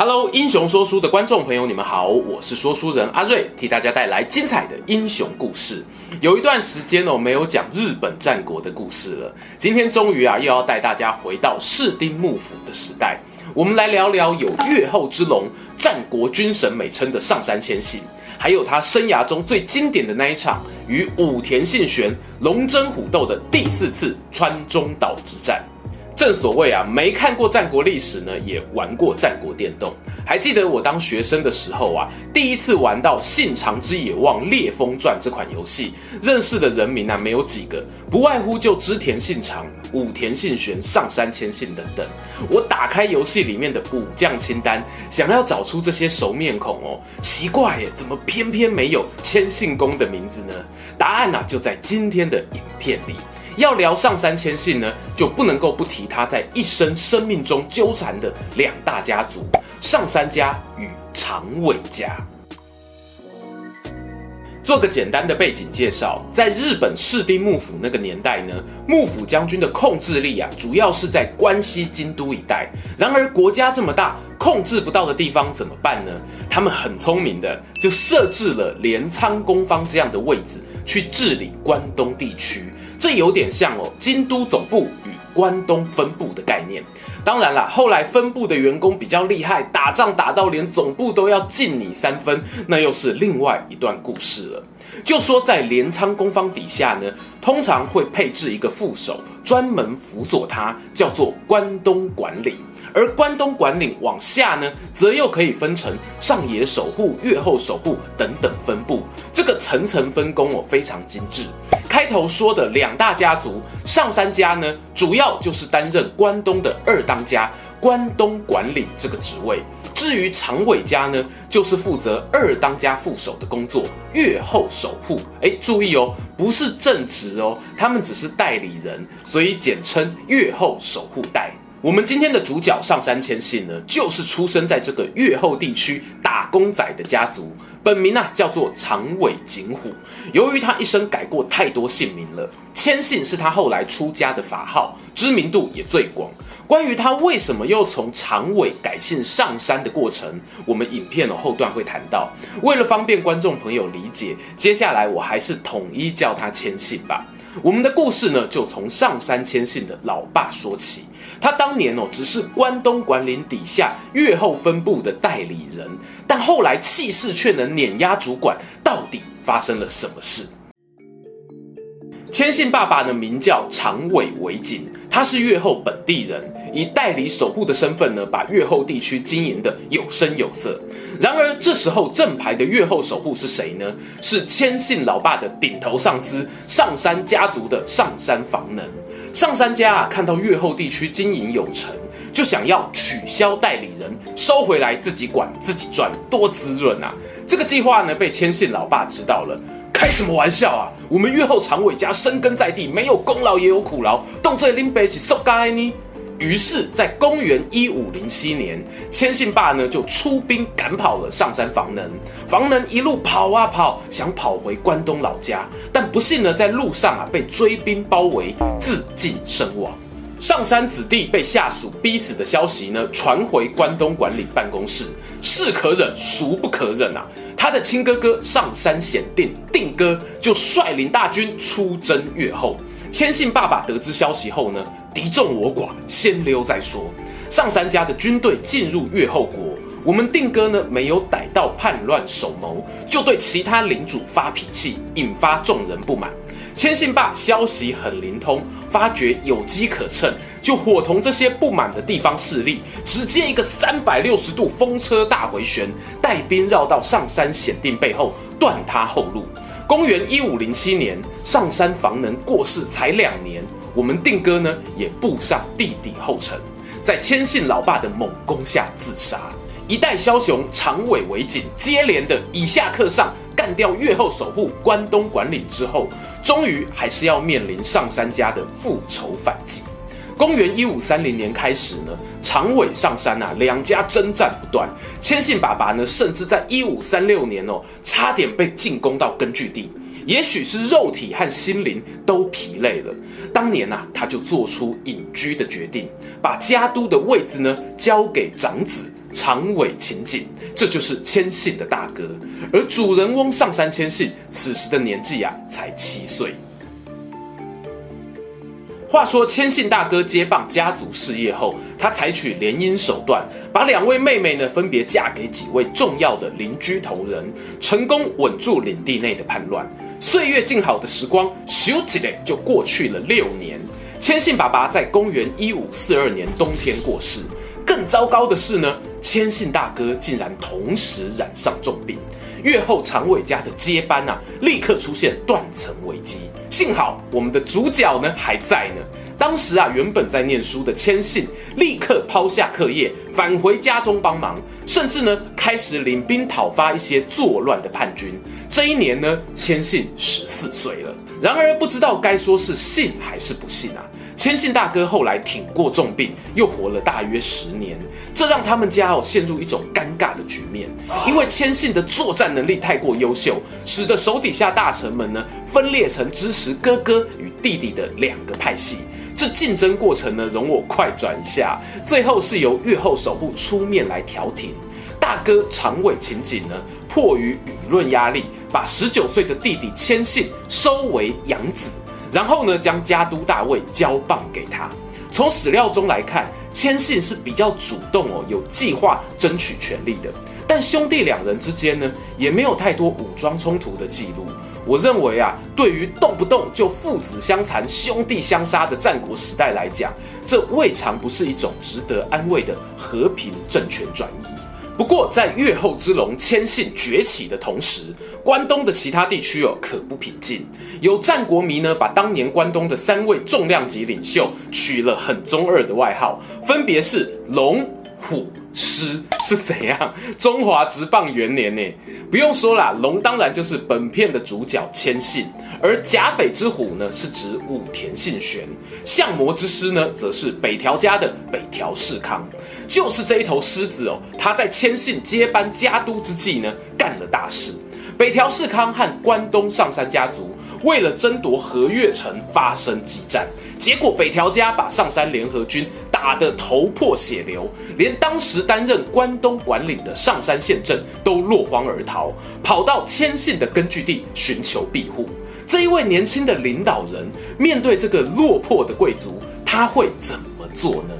Hello，英雄说书的观众朋友，你们好，我是说书人阿瑞，替大家带来精彩的英雄故事。有一段时间哦，没有讲日本战国的故事了，今天终于啊，又要带大家回到室町幕府的时代，我们来聊聊有“越后之龙”、战国军神美称的上杉谦信，还有他生涯中最经典的那一场与武田信玄龙争虎斗的第四次川中岛之战。正所谓啊，没看过战国历史呢，也玩过战国电动。还记得我当学生的时候啊，第一次玩到《信长之野望烈风传》这款游戏，认识的人名啊没有几个，不外乎就织田信长、武田信玄、上杉谦信等等。我打开游戏里面的武将清单，想要找出这些熟面孔哦，奇怪耶，怎么偏偏没有谦信公的名字呢？答案呢、啊、就在今天的影片里。要聊上杉谦信呢，就不能够不提他在一生生命中纠缠的两大家族——上杉家与长尾家。做个简单的背景介绍，在日本室町幕府那个年代呢，幕府将军的控制力啊，主要是在关西京都一带。然而国家这么大，控制不到的地方怎么办呢？他们很聪明的，就设置了镰仓公方这样的位置，去治理关东地区。这有点像哦，京都总部与关东分部的概念。当然啦，后来分部的员工比较厉害，打仗打到连总部都要敬你三分，那又是另外一段故事了。就说在镰仓公方底下呢，通常会配置一个副手，专门辅佐他，叫做关东管理。而关东管领往下呢，则又可以分成上野守护、越后守护等等分部。这个层层分工哦，非常精致。开头说的两大家族，上杉家呢，主要就是担任关东的二当家，关东管领这个职位。至于长尾家呢，就是负责二当家副手的工作，越后守护。哎，注意哦，不是正职哦，他们只是代理人，所以简称越后守护代。我们今天的主角上杉谦信呢，就是出生在这个越后地区打工仔的家族，本名啊叫做长尾景虎。由于他一生改过太多姓名了，谦信是他后来出家的法号，知名度也最广。关于他为什么又从长尾改姓上山的过程，我们影片的后段会谈到。为了方便观众朋友理解，接下来我还是统一叫他谦信吧。我们的故事呢，就从上山谦信的老爸说起。他当年哦，只是关东管领底下越后分部的代理人，但后来气势却能碾压主管。到底发生了什么事？谦信爸爸的名叫长尾为景，他是越后本地人，以代理守护的身份呢，把越后地区经营的有声有色。然而这时候正牌的越后守护是谁呢？是谦信老爸的顶头上司上山家族的上山房能。上山家啊，看到越后地区经营有成，就想要取消代理人，收回来自己管自己赚，多滋润啊！这个计划呢，被谦信老爸知道了。开什么玩笑啊！我们越后长尾家深耕在地，没有功劳也有苦劳，动作拎背起受该呢。于是，在公元一五零七年，谦信爸呢就出兵赶跑了上山房能。房能一路跑啊跑，想跑回关东老家，但不幸呢，在路上啊被追兵包围，自尽身亡。上山子弟被下属逼死的消息呢，传回关东管理办公室，是可忍，孰不可忍啊！他的亲哥哥上山显定，定哥就率领大军出征越后。谦信爸爸得知消息后呢，敌众我寡，先溜再说。上山家的军队进入越后国，我们定哥呢没有逮到叛乱首谋，就对其他领主发脾气，引发众人不满。谦信爸消息很灵通，发觉有机可乘，就伙同这些不满的地方势力，直接一个三百六十度风车大回旋，带兵绕到上山显定背后，断他后路。公元一五零七年，上山房能过世才两年，我们定哥呢也步上弟弟后尘，在谦信老爸的猛攻下自杀。一代枭雄长尾为景接连的以下克上。干掉越后守护关东管领之后，终于还是要面临上杉家的复仇反击。公元一五三零年开始呢，长尾上杉啊两家征战不断，谦信爸爸呢甚至在一五三六年哦，差点被进攻到根据地。也许是肉体和心灵都疲累了，当年啊，他就做出隐居的决定，把家督的位子呢交给长子长尾晴景，这就是谦信的大哥。而主人翁上杉谦信此时的年纪啊才七岁。话说谦信大哥接棒家族事业后，他采取联姻手段，把两位妹妹呢分别嫁给几位重要的邻居头人，成功稳住领地内的叛乱。岁月静好的时光，咻几嘞就过去了六年。谦信爸爸在公元一五四二年冬天过世。更糟糕的是呢，谦信大哥竟然同时染上重病。越后长尾家的接班啊，立刻出现断层危机。幸好我们的主角呢还在呢。当时啊，原本在念书的谦信立刻抛下课业，返回家中帮忙，甚至呢开始领兵讨伐一些作乱的叛军。这一年呢，谦信十四岁了。然而不知道该说是信还是不信啊。谦信大哥后来挺过重病，又活了大约十年，这让他们家哦陷入一种尴尬的局面。因为谦信的作战能力太过优秀，使得手底下大臣们呢分裂成支持哥哥与弟弟的两个派系。这竞争过程呢，容我快转一下。最后是由越后守护出面来调停。大哥长尾情景呢，迫于舆论压力，把十九岁的弟弟谦信收为养子，然后呢，将家督大位交棒给他。从史料中来看，谦信是比较主动哦，有计划争取权力的。但兄弟两人之间呢，也没有太多武装冲突的记录。我认为啊，对于动不动就父子相残、兄弟相杀的战国时代来讲，这未尝不是一种值得安慰的和平政权转移。不过，在越后之龙谦信崛起的同时，关东的其他地区哦可不平静。有战国迷呢，把当年关东的三位重量级领袖取了很中二的外号，分别是龙、虎。师是怎样？中华职棒元年呢？不用说啦，龙当然就是本片的主角谦信，而甲斐之虎呢，是指武田信玄；相模之狮呢，则是北条家的北条氏康。就是这一头狮子哦，他在谦信接班家督之际呢，干了大事。北条氏康和关东上杉家族为了争夺和越城发生激战，结果北条家把上杉联合军打得头破血流，连当时担任关东管领的上杉宪政都落荒而逃，跑到谦信的根据地寻求庇护。这一位年轻的领导人面对这个落魄的贵族，他会怎么做呢？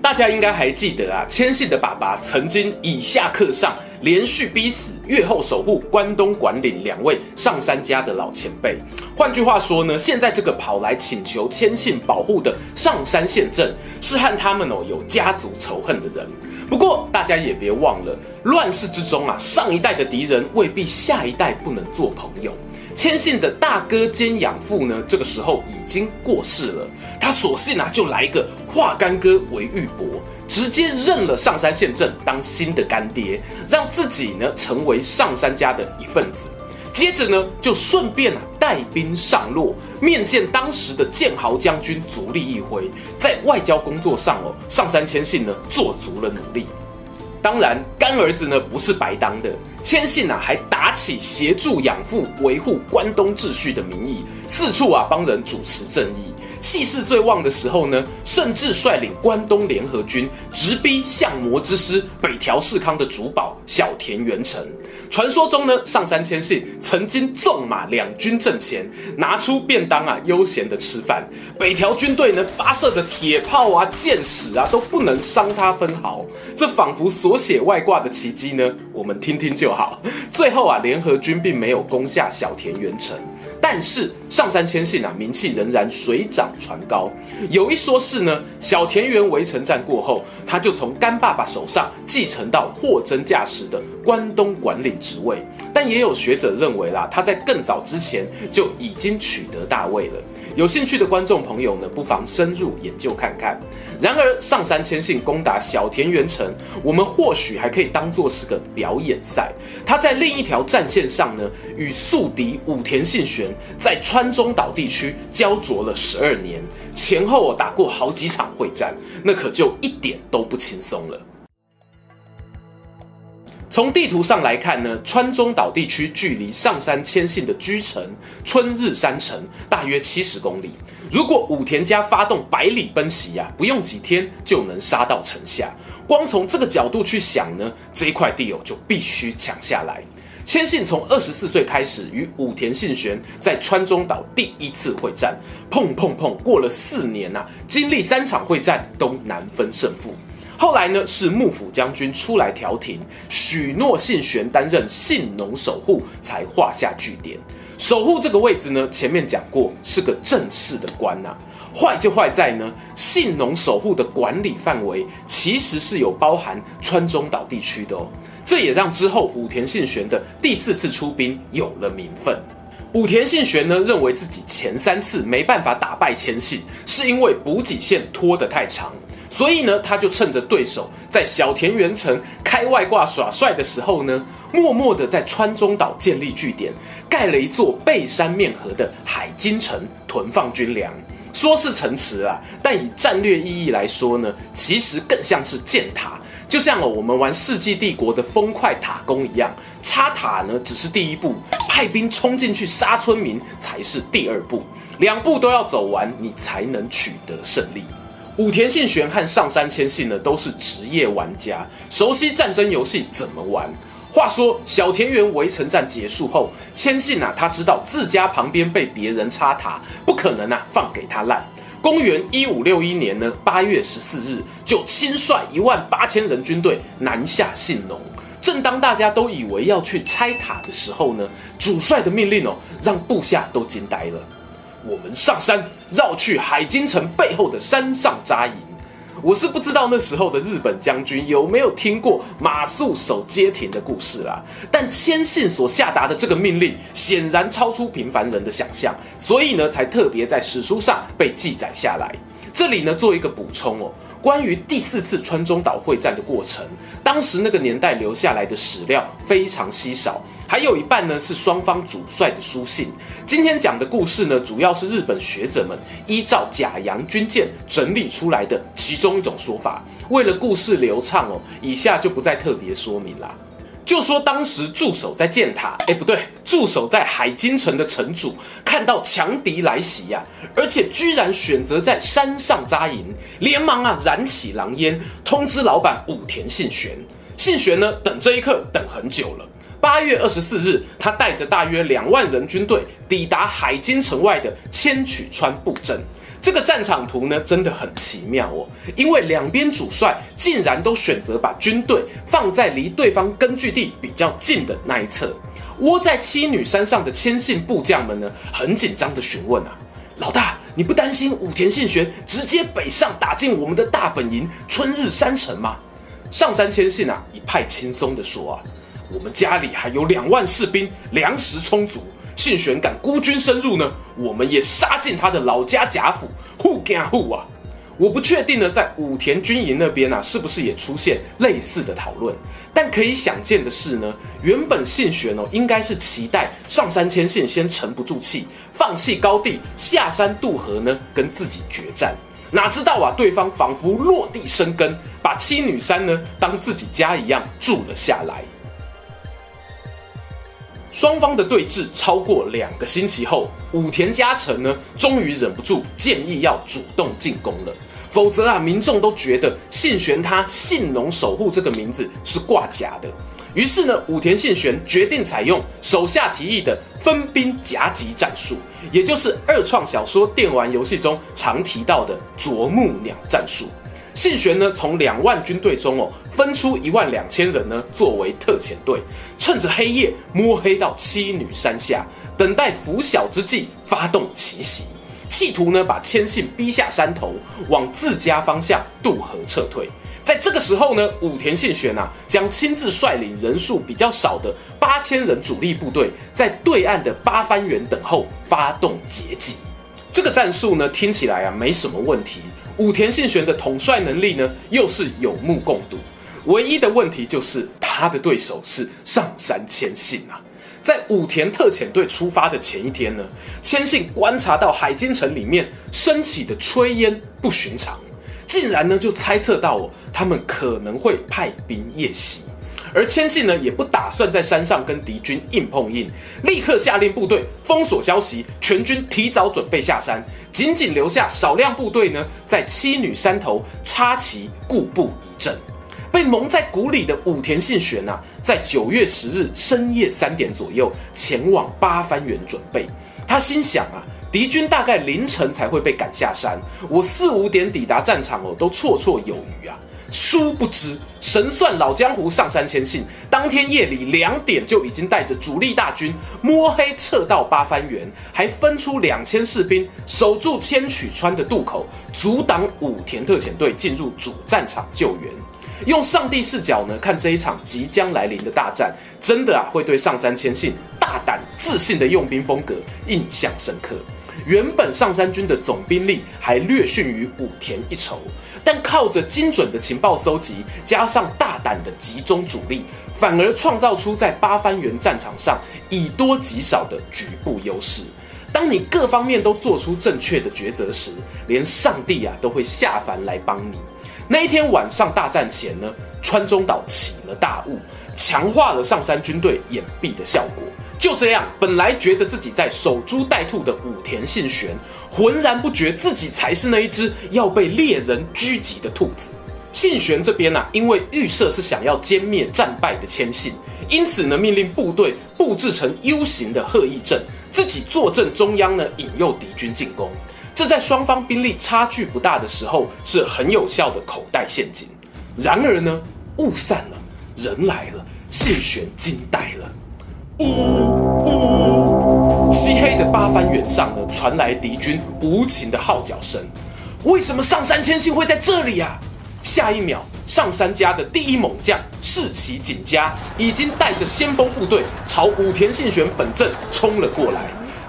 大家应该还记得啊，谦信的爸爸曾经以下克上。连续逼死越后守护关东管领两位上山家的老前辈。换句话说呢，现在这个跑来请求谦信保护的上山县政，是和他们哦有家族仇恨的人。不过大家也别忘了，乱世之中啊，上一代的敌人未必下一代不能做朋友。谦信的大哥兼养父呢，这个时候已经过世了，他索性啊就来一个化干戈为玉帛，直接认了上杉宪政当新的干爹，让自己呢成为上杉家的一份子。接着呢就顺便啊带兵上洛，面见当时的建豪将军足利义辉，在外交工作上哦，上杉谦信呢做足了努力。当然，干儿子呢不是白当的。谦信啊，还打起协助养父维护关东秩序的名义，四处啊帮人主持正义。气势最旺的时候呢，甚至率领关东联合军直逼相模之师北条氏康的主堡小田原城。传说中呢，上杉谦信曾经纵马两军阵前，拿出便当啊，悠闲的吃饭。北条军队呢发射的铁炮啊、箭矢啊，都不能伤他分毫。这仿佛所写外挂的奇迹呢，我们听听就好。最后啊，联合军并没有攻下小田原城。但是上杉谦信啊，名气仍然水涨船高。有一说是呢，小田园围城战过后，他就从干爸爸手上继承到货真价实的关东管理职位。但也有学者认为啦，他在更早之前就已经取得大位了。有兴趣的观众朋友呢，不妨深入研究看看。然而，上杉谦信攻打小田原城，我们或许还可以当做是个表演赛。他在另一条战线上呢，与宿敌武田信玄在川中岛地区焦灼了十二年，前后打过好几场会战，那可就一点都不轻松了。从地图上来看呢，川中岛地区距离上杉谦信的居城春日山城大约七十公里。如果武田家发动百里奔袭呀，不用几天就能杀到城下。光从这个角度去想呢，这一块地哦就必须抢下来。谦信从二十四岁开始与武田信玄在川中岛第一次会战，砰砰砰，过了四年呐、啊，经历三场会战都难分胜负。后来呢，是幕府将军出来调停，许诺信玄担任信浓守护，才画下句点。守护这个位置呢，前面讲过是个正式的官呐、坏就坏在呢，信浓守护的管理范围其实是有包含川中岛地区的哦。这也让之后武田信玄的第四次出兵有了名分。武田信玄呢，认为自己前三次没办法打败千信，是因为补给线拖得太长。所以呢，他就趁着对手在小田原城开外挂耍帅的时候呢，默默地在川中岛建立据点，盖了一座背山面河的海津城，囤放军粮。说是城池啊，但以战略意义来说呢，其实更像是建塔。就像哦，我们玩《世纪帝国》的方块塔攻一样，插塔呢只是第一步，派兵冲进去杀村民才是第二步，两步都要走完，你才能取得胜利。武田信玄和上杉谦信呢，都是职业玩家，熟悉战争游戏怎么玩。话说小田原围城战结束后，谦信啊，他知道自家旁边被别人插塔，不可能啊放给他烂。公元一五六一年呢，八月十四日，就亲率一万八千人军队南下信浓。正当大家都以为要去拆塔的时候呢，主帅的命令哦，让部下都惊呆了。我们上山，绕去海津城背后的山上扎营。我是不知道那时候的日本将军有没有听过马谡守街亭的故事啦。但谦信所下达的这个命令，显然超出平凡人的想象，所以呢，才特别在史书上被记载下来。这里呢，做一个补充哦。关于第四次川中岛会战的过程，当时那个年代留下来的史料非常稀少，还有一半呢是双方主帅的书信。今天讲的故事呢，主要是日本学者们依照甲洋军舰整理出来的其中一种说法。为了故事流畅哦，以下就不再特别说明啦。就说当时驻守在建塔，哎，不对，驻守在海津城的城主看到强敌来袭呀、而且居然选择在山上扎营，连忙啊燃起狼烟，通知老板武田信玄。信玄呢，等这一刻等很久了。八月二十四日，他带着大约两万人军队抵达海津城外的千曲川布阵。这个战场图呢，真的很奇妙哦，因为两边主帅竟然都选择把军队放在离对方根据地比较近的那一侧。窝在七女山上的千信部将们呢，很紧张地询问啊：“老大，你不担心武田信玄直接北上打进我们的大本营春日山城吗？”上山千信啊，一派轻松地说啊：“我们家里还有两万士兵，粮食充足。”信玄敢孤军深入呢，我们也杀进他的老家贾府，护家护啊！我不确定呢，在武田军营那边啊，是不是也出现类似的讨论？但可以想见的是呢，原本信玄哦，应该是期待上杉谦信先沉不住气，放弃高地，下山渡河呢，跟自己决战。哪知道啊，对方仿佛落地生根，把七女山呢当自己家一样住了下来。双方的对峙超过两个星期后，武田家臣呢，终于忍不住建议要主动进攻了。否则啊，民众都觉得信玄他信浓守护这个名字是挂假的。于是呢，武田信玄决定采用手下提议的分兵夹击战术，也就是二创小说电玩游戏中常提到的啄木鸟战术。信玄呢，从两万军队中哦，分出一万两千人呢，作为特遣队，趁着黑夜摸黑到七女山下，等待拂晓之际发动奇袭，企图呢把谦信逼下山头，往自家方向渡河撤退。在这个时候呢，武田信玄啊，将亲自率领人数比较少的八千人主力部队，在对岸的八幡原等候，发动截击。这个战术呢，听起来啊没什么问题。武田信玄的统帅能力呢，又是有目共睹。唯一的问题就是他的对手是上杉谦信啊。在武田特遣队出发的前一天呢，谦信观察到海津城里面升起的炊烟不寻常，竟然呢就猜测到哦，他们可能会派兵夜袭。而谦信呢，也不打算在山上跟敌军硬碰硬，立刻下令部队封锁消息，全军提早准备下山，仅仅留下少量部队呢，在妻女山头插旗固步一阵。被蒙在鼓里的武田信玄啊，在九月十日深夜三点左右前往八幡原准备。他心想啊，敌军大概凌晨才会被赶下山，我四五点抵达战场哦，都绰绰有余啊。殊不知，神算老江湖上山谦信，当天夜里两点就已经带着主力大军摸黑撤到八幡原，还分出两千士兵守住千曲川的渡口，阻挡武田特遣队进入主战场救援。用上帝视角呢，看这一场即将来临的大战，真的啊会对上杉谦信大胆自信的用兵风格印象深刻。原本上杉军的总兵力还略逊于武田一筹，但靠着精准的情报搜集，加上大胆的集中主力，反而创造出在八幡原战场上以多击少的局部优势。当你各方面都做出正确的抉择时，连上帝啊都会下凡来帮你。那一天晚上大战前呢，川中岛起了大雾，强化了上山军队掩蔽的效果。就这样，本来觉得自己在守株待兔的武田信玄，浑然不觉自己才是那一只要被猎人狙击的兔子。信玄这边啊，因为预设是想要歼灭战败的谦信，因此呢，命令部队布置成 U 型的鹤翼阵，自己坐镇中央呢，引诱敌军进攻。这在双方兵力差距不大的时候，是很有效的口袋陷阱。然而呢，雾散了，人来了，信玄惊呆了。呜呜，漆黑的八幡原上呢，传来敌军无情的号角声。为什么上杉谦信会在这里啊？下一秒，上杉家的第一猛将士崎景家已经带着先锋部队朝武田信玄本阵冲了过来。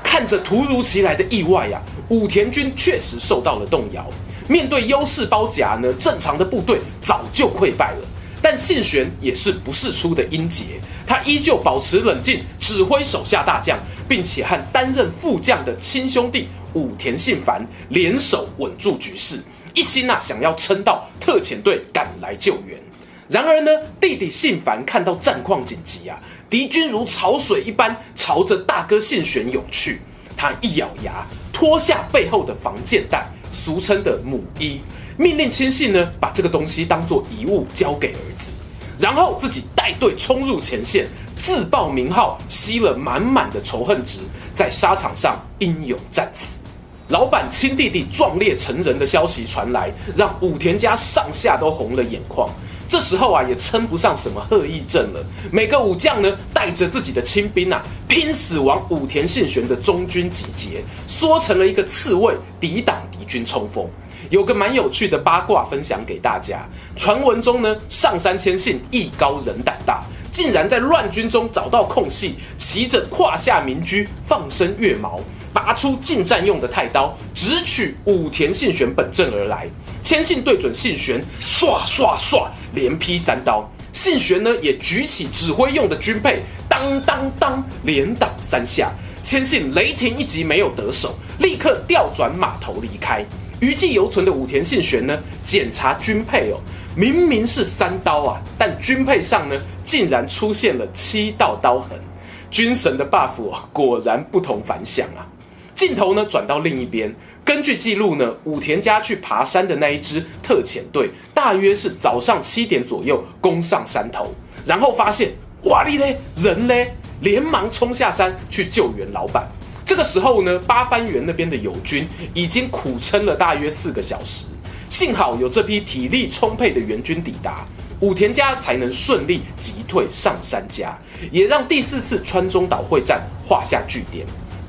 看着突如其来的意外呀、武田军确实受到了动摇。面对优势包夹呢，正常的部队早就溃败了。但信玄也是不世出的英杰。他依旧保持冷静，指挥手下大将，并且和担任副将的亲兄弟武田信繁联手稳住局势，一心啊想要撑到特遣队赶来救援。然而呢，弟弟信繁看到战况紧急啊，敌军如潮水一般朝着大哥信玄涌去，他一咬牙，脱下背后的防箭袋，俗称的母衣，命令亲信呢把这个东西当做遗物交给儿子。然后自己带队冲入前线，自报名号，吸了满满的仇恨值，在沙场上英勇战死。老板亲弟弟壮烈成仁的消息传来，让武田家上下都红了眼眶。这时候啊，也称不上什么鹤翼阵了，每个武将呢，带着自己的亲兵啊，拼死往武田信玄的中军集结，缩成了一个刺猬，抵挡敌军冲锋。有个蛮有趣的八卦分享给大家。传闻中呢，上杉谦信艺高人胆大，竟然在乱军中找到空隙，骑着胯下名駒，放声跃矛，拔出近战用的太刀，直取武田信玄本阵而来。千信对准信玄，唰唰唰，连劈三刀。信玄呢，也举起指挥用的军配，当当当，连挡三下。千信雷霆一击没有得手，立刻调转马头离开。余悸犹存的武田信玄呢，检查军配哦，明明是三刀啊，但军配上呢，竟然出现了七道刀痕。军神的 buff，果然不同凡响啊！镜头呢，转到另一边，根据记录呢，武田家去爬山的那一支特遣队，大约是早上七点左右攻上山头，然后发现哇哩嘞，人嘞，连忙冲下山去救援老板。这个时候呢，八幡原那边的友军已经苦撑了大约四个小时，幸好有这批体力充沛的援军抵达，武田家才能顺利击退上山家，也让第四次川中岛会战画下句点。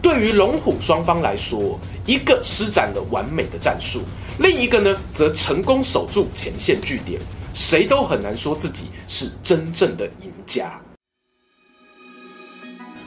对于龙虎双方来说，一个施展了完美的战术，另一个呢则成功守住前线据点，谁都很难说自己是真正的赢家。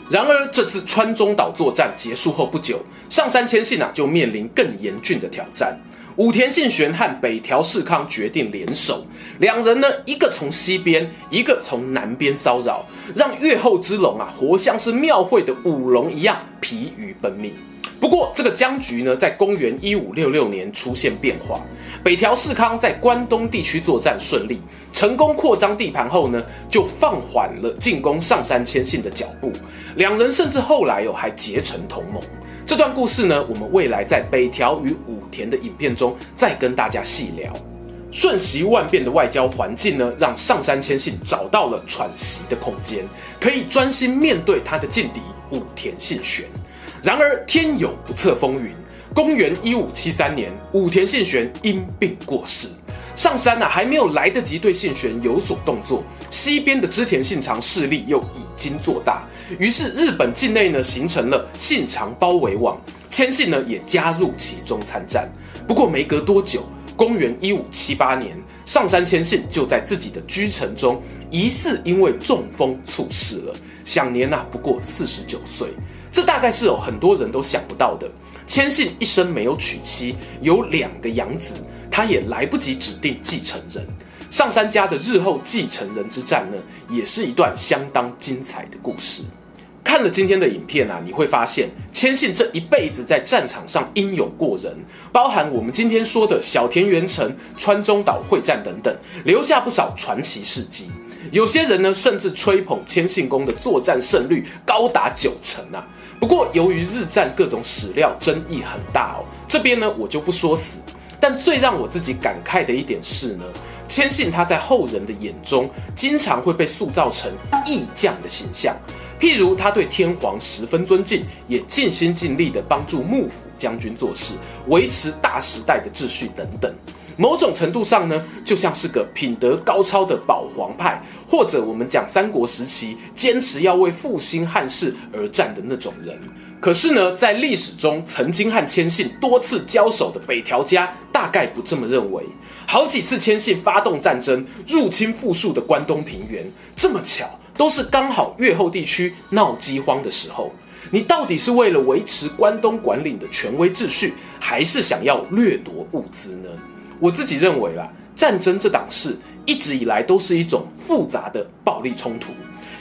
然而，这次川中岛作战结束后不久，上山谦信啊就面临更严峻的挑战。武田信玄和北条氏康决定联手，两人呢一个从西边，一个从南边骚扰，让越后之龙啊活像是庙会的舞龙一样疲于奔命。不过，这个僵局呢，在公元一五六六年出现变化。北条氏康在关东地区作战顺利，成功扩张地盘后呢，就放缓了进攻上山谦信的脚步。两人甚至后来哦，还结成同盟。这段故事呢，我们未来在北条与武田的影片中再跟大家细聊。瞬息万变的外交环境呢，让上杉谦信找到了喘息的空间，可以专心面对他的劲敌武田信玄。然而天有不测风云，公元一五七三年，武田信玄因病过世。上杉啊，还没有来得及对信玄有所动作，西边的织田信长势力又已经做大，于是日本境内呢形成了信长包围网，千信呢也加入其中参战。不过没隔多久，公元一五七八年，上山谦信就在自己的居城中疑似因为中风猝死了，享年啊不过四十九岁。这大概是有很多人都想不到的。千信一生没有娶妻，有两个养子，他也来不及指定继承人。上杉家的日后继承人之战呢，也是一段相当精彩的故事。看了今天的影片啊，你会发现谦信这一辈子在战场上英勇过人，包含我们今天说的小田原城、川中岛会战等等，留下不少传奇事迹。有些人呢，甚至吹捧谦信公的作战胜率高达九成啊。不过，由于日战各种史料争议很大哦，这边呢我就不说死。但最让我自己感慨的一点是呢，谦信他在后人的眼中，经常会被塑造成义将的形象。譬如他对天皇十分尊敬，也尽心尽力地帮助幕府将军做事，维持大时代的秩序等等。某种程度上呢，就像是个品德高超的保皇派，或者我们讲三国时期坚持要为复兴汉室而战的那种人。可是呢，在历史中曾经和谦信多次交手的北条家，大概不这么认为。好几次谦信发动战争入侵富庶的关东平原，这么巧都是刚好越后地区闹饥荒的时候。你到底是为了维持关东管领的权威秩序，还是想要掠夺物资呢？我自己认为啦，战争这档事一直以来都是一种复杂的暴力冲突。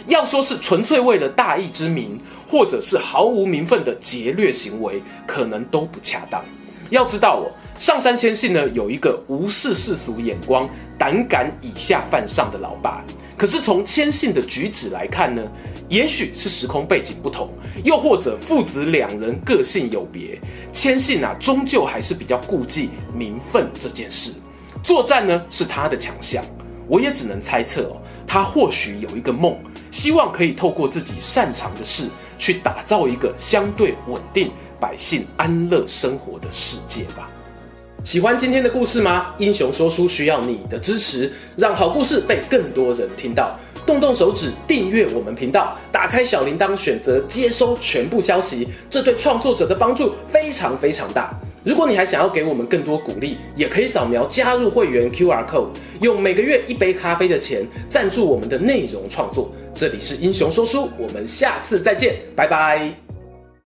要说是纯粹为了大义之名，或者是毫无名分的劫掠行为，可能都不恰当。要知道哦，上杉谦信呢有一个无视世俗眼光、胆敢以下犯上的老爸。可是从谦信的举止来看呢，也许是时空背景不同，又或者父子两人个性有别，谦信啊终究还是比较顾忌名分这件事。作战呢是他的强项，我也只能猜测哦，他或许有一个梦，希望可以透过自己擅长的事，去打造一个相对稳定、百姓安乐生活的世界吧。喜欢今天的故事吗？英雄说书需要你的支持，让好故事被更多人听到。动动手指订阅我们频道，打开小铃铛，选择接收全部消息，这对创作者的帮助非常非常大。如果你还想要给我们更多鼓励，也可以扫描加入会员 QR code，用每个月一杯咖啡的钱赞助我们的内容创作。这里是英雄说书，我们下次再见，拜拜。